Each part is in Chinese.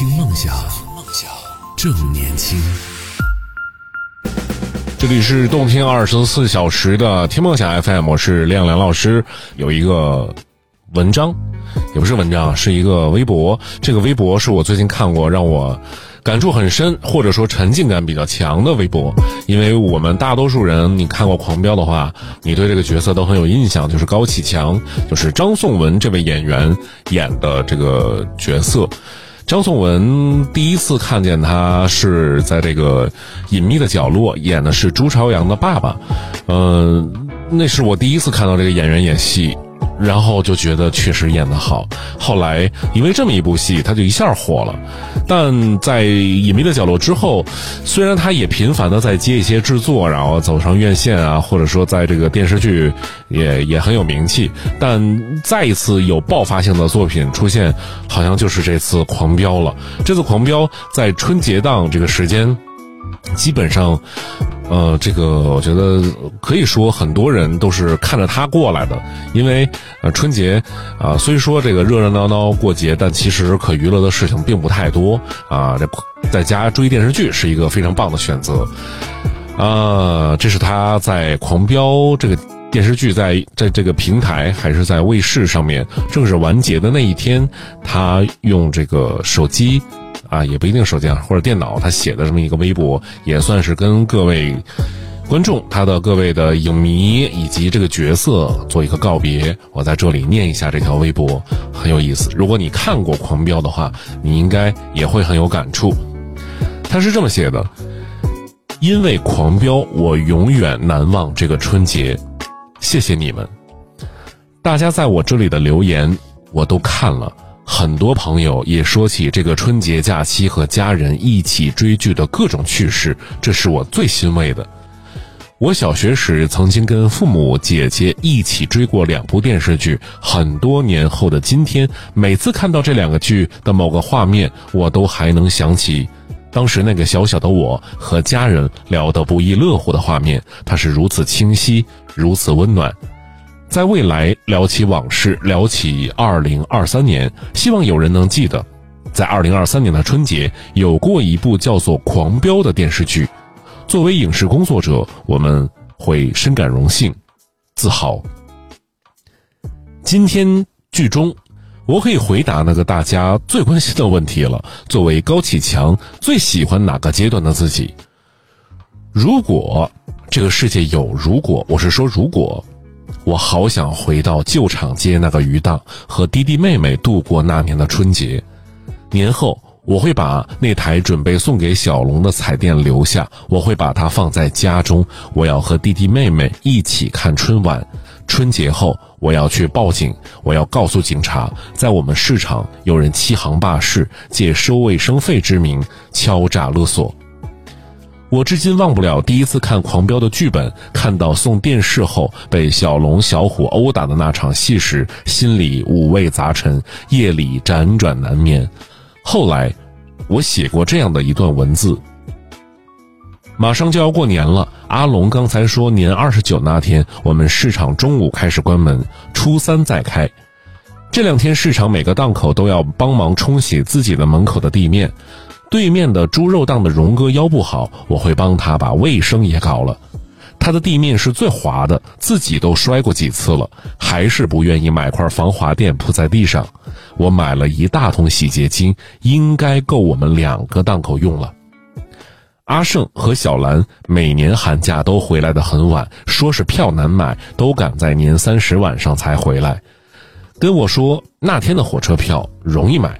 听梦想，梦想正年轻。这里是动听二十四小时的听梦想 FM，我是亮亮老师。有一个文章，也不是文章，是一个微博。这个微博是我最近看过，让我感触很深，或者说沉浸感比较强的微博。因为我们大多数人，你看过《狂飙》的话，你对这个角色都很有印象，就是高启强，就是张颂文这位演员演的这个角色。张颂文第一次看见他是在这个隐秘的角落演的是朱朝阳的爸爸，嗯，那是我第一次看到这个演员演戏。然后就觉得确实演得好，后来因为这么一部戏，他就一下火了。但在《隐秘的角落》之后，虽然他也频繁的在接一些制作，然后走上院线啊，或者说在这个电视剧也也很有名气，但再一次有爆发性的作品出现，好像就是这次《狂飙》了。这次《狂飙》在春节档这个时间，基本上。呃，这个我觉得可以说很多人都是看着他过来的，因为呃春节啊，虽说这个热热闹闹过节，但其实可娱乐的事情并不太多啊。这在家追电视剧是一个非常棒的选择啊。这是他在《狂飙》这个电视剧在在这个平台还是在卫视上面正式完结的那一天，他用这个手机。啊，也不一定手机啊，或者电脑，他写的这么一个微博，也算是跟各位观众、他的各位的影迷以及这个角色做一个告别。我在这里念一下这条微博，很有意思。如果你看过《狂飙》的话，你应该也会很有感触。他是这么写的：因为《狂飙》，我永远难忘这个春节。谢谢你们，大家在我这里的留言，我都看了。很多朋友也说起这个春节假期和家人一起追剧的各种趣事，这是我最欣慰的。我小学时曾经跟父母、姐姐一起追过两部电视剧，很多年后的今天，每次看到这两个剧的某个画面，我都还能想起当时那个小小的我和家人聊得不亦乐乎的画面，它是如此清晰，如此温暖。在未来聊起往事，聊起二零二三年，希望有人能记得，在二零二三年的春节有过一部叫做《狂飙》的电视剧。作为影视工作者，我们会深感荣幸、自豪。今天剧中，我可以回答那个大家最关心的问题了。作为高启强，最喜欢哪个阶段的自己？如果这个世界有如果，我是说如果。我好想回到旧厂街那个鱼档，和弟弟妹妹度过那年的春节。年后，我会把那台准备送给小龙的彩电留下，我会把它放在家中。我要和弟弟妹妹一起看春晚。春节后，我要去报警，我要告诉警察，在我们市场有人欺行霸市，借收卫生费之名敲诈勒索。我至今忘不了第一次看《狂飙》的剧本，看到送电视后被小龙、小虎殴打的那场戏时，心里五味杂陈，夜里辗转难眠。后来，我写过这样的一段文字：马上就要过年了，阿龙刚才说年二十九那天，我们市场中午开始关门，初三再开。这两天市场每个档口都要帮忙冲洗自己的门口的地面。对面的猪肉档的荣哥腰不好，我会帮他把卫生也搞了。他的地面是最滑的，自己都摔过几次了，还是不愿意买块防滑垫铺在地上。我买了一大桶洗洁精，应该够我们两个档口用了。阿胜和小兰每年寒假都回来的很晚，说是票难买，都赶在年三十晚上才回来，跟我说那天的火车票容易买。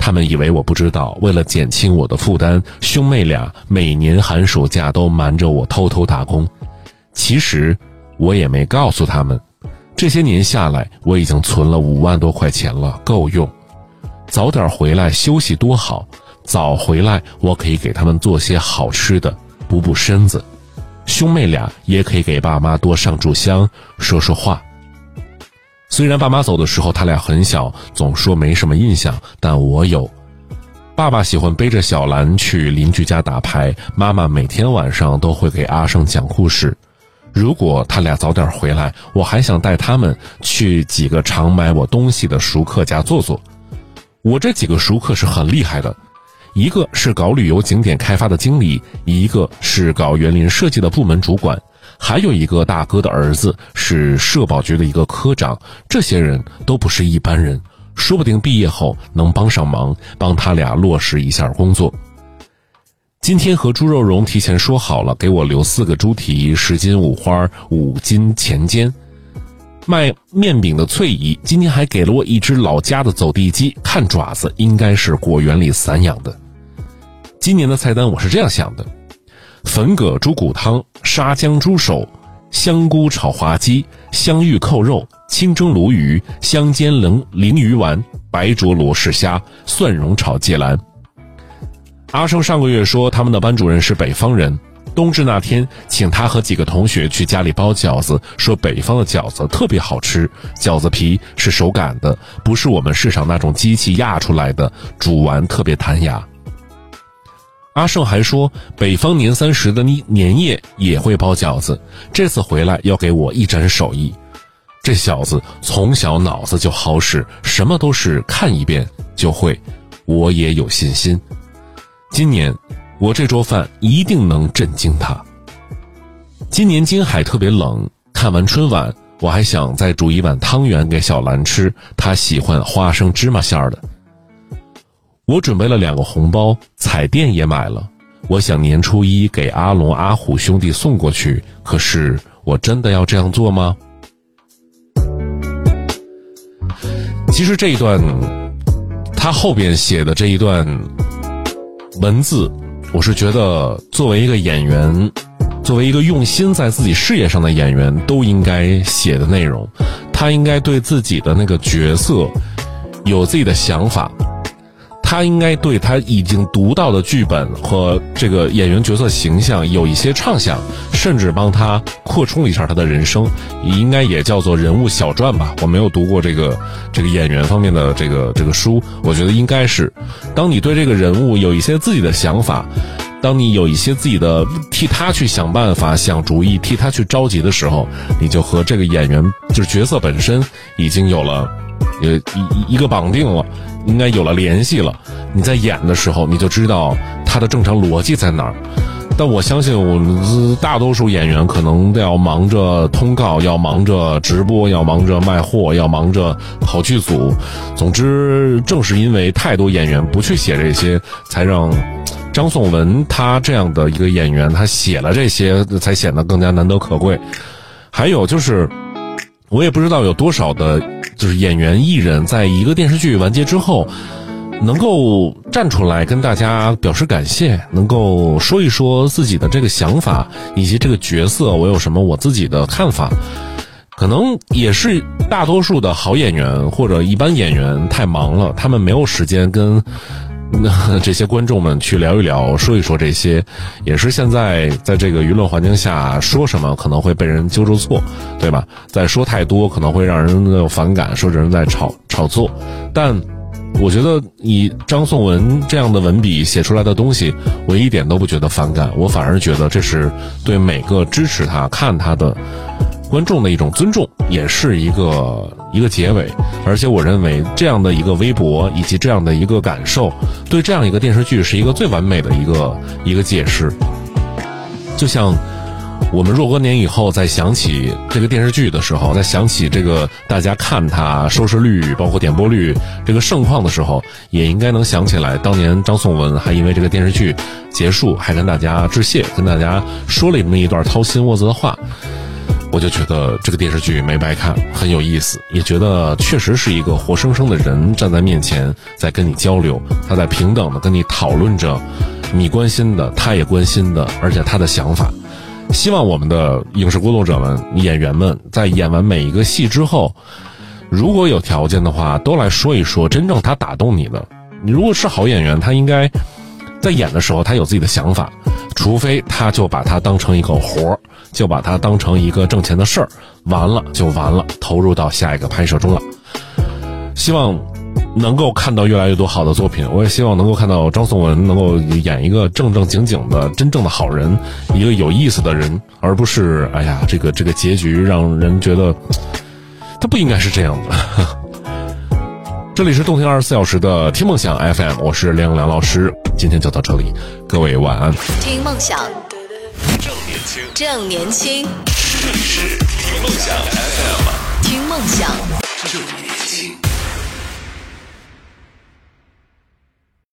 他们以为我不知道，为了减轻我的负担，兄妹俩每年寒暑假都瞒着我偷偷打工。其实我也没告诉他们，这些年下来，我已经存了五万多块钱了，够用。早点回来休息多好，早回来我可以给他们做些好吃的，补补身子。兄妹俩也可以给爸妈多上炷香，说说话。虽然爸妈走的时候他俩很小，总说没什么印象，但我有。爸爸喜欢背着小兰去邻居家打牌，妈妈每天晚上都会给阿胜讲故事。如果他俩早点回来，我还想带他们去几个常买我东西的熟客家坐坐。我这几个熟客是很厉害的，一个是搞旅游景点开发的经理，一个是搞园林设计的部门主管，还有一个大哥的儿子是社保局的一个科长。这些人都不是一般人，说不定毕业后能帮上忙，帮他俩落实一下工作。今天和猪肉荣提前说好了，给我留四个猪蹄，十斤五花，五斤前尖。卖面饼的翠姨今天还给了我一只老家的走地鸡，看爪子应该是果园里散养的。今年的菜单我是这样想的：粉葛猪骨汤、沙姜猪手、香菇炒滑鸡、香芋扣肉、清蒸鲈鱼、香煎鲮鲮鱼丸、白灼罗氏虾、蒜蓉炒芥兰。阿生上个月说他们的班主任是北方人。冬至那天，请他和几个同学去家里包饺子，说北方的饺子特别好吃，饺子皮是手擀的，不是我们市场那种机器压出来的，煮完特别弹牙。阿胜还说，北方年三十的年夜也会包饺子，这次回来要给我一展手艺。这小子从小脑子就好使，什么都是看一遍就会，我也有信心。今年。我这桌饭一定能震惊他。今年金海特别冷，看完春晚，我还想再煮一碗汤圆给小兰吃，她喜欢花生芝麻馅儿的。我准备了两个红包，彩电也买了，我想年初一给阿龙、阿虎兄弟送过去。可是我真的要这样做吗？其实这一段，他后边写的这一段文字。我是觉得，作为一个演员，作为一个用心在自己事业上的演员，都应该写的内容，他应该对自己的那个角色有自己的想法。他应该对他已经读到的剧本和这个演员角色形象有一些畅想，甚至帮他扩充一下他的人生，应该也叫做人物小传吧。我没有读过这个这个演员方面的这个这个书，我觉得应该是，当你对这个人物有一些自己的想法，当你有一些自己的替他去想办法、想主意、替他去着急的时候，你就和这个演员就是角色本身已经有了呃一一个绑定了。应该有了联系了，你在演的时候你就知道他的正常逻辑在哪儿。但我相信我们大多数演员可能都要忙着通告，要忙着直播，要忙着卖货，要忙着跑剧组。总之，正是因为太多演员不去写这些，才让张颂文他这样的一个演员，他写了这些才显得更加难得可贵。还有就是，我也不知道有多少的。就是演员艺人，在一个电视剧完结之后，能够站出来跟大家表示感谢，能够说一说自己的这个想法，以及这个角色我有什么我自己的看法，可能也是大多数的好演员或者一般演员太忙了，他们没有时间跟。那 这些观众们去聊一聊，说一说这些，也是现在在这个舆论环境下，说什么可能会被人揪住错，对吧？再说太多可能会让人有反感，说这人在炒炒作。但我觉得以张颂文这样的文笔写出来的东西，我一点都不觉得反感，我反而觉得这是对每个支持他、看他的。观众的一种尊重，也是一个一个结尾。而且我认为这样的一个微博以及这样的一个感受，对这样一个电视剧是一个最完美的一个一个解释。就像我们若干年以后再想起这个电视剧的时候，再想起这个大家看它收视率、包括点播率这个盛况的时候，也应该能想起来，当年张颂文还因为这个电视剧结束，还跟大家致谢，跟大家说了那么一段掏心窝子的话。我就觉得这个电视剧没白看，很有意思，也觉得确实是一个活生生的人站在面前，在跟你交流，他在平等的跟你讨论着你关心的，他也关心的，而且他的想法。希望我们的影视工作者们、演员们在演完每一个戏之后，如果有条件的话，都来说一说真正他打动你的。你如果是好演员，他应该在演的时候他有自己的想法，除非他就把它当成一个活儿。就把它当成一个挣钱的事儿，完了就完了，投入到下一个拍摄中了。希望能够看到越来越多好的作品，我也希望能够看到张颂文能够演一个正正经经的真正的好人，一个有意思的人，而不是哎呀，这个这个结局让人觉得他不应该是这样的。这里是动听二十四小时的听梦想 FM，我是亮亮老师，今天就到这里，各位晚安。听梦想，正年轻，正年轻，这里是听梦想 FM，听梦想。正年轻。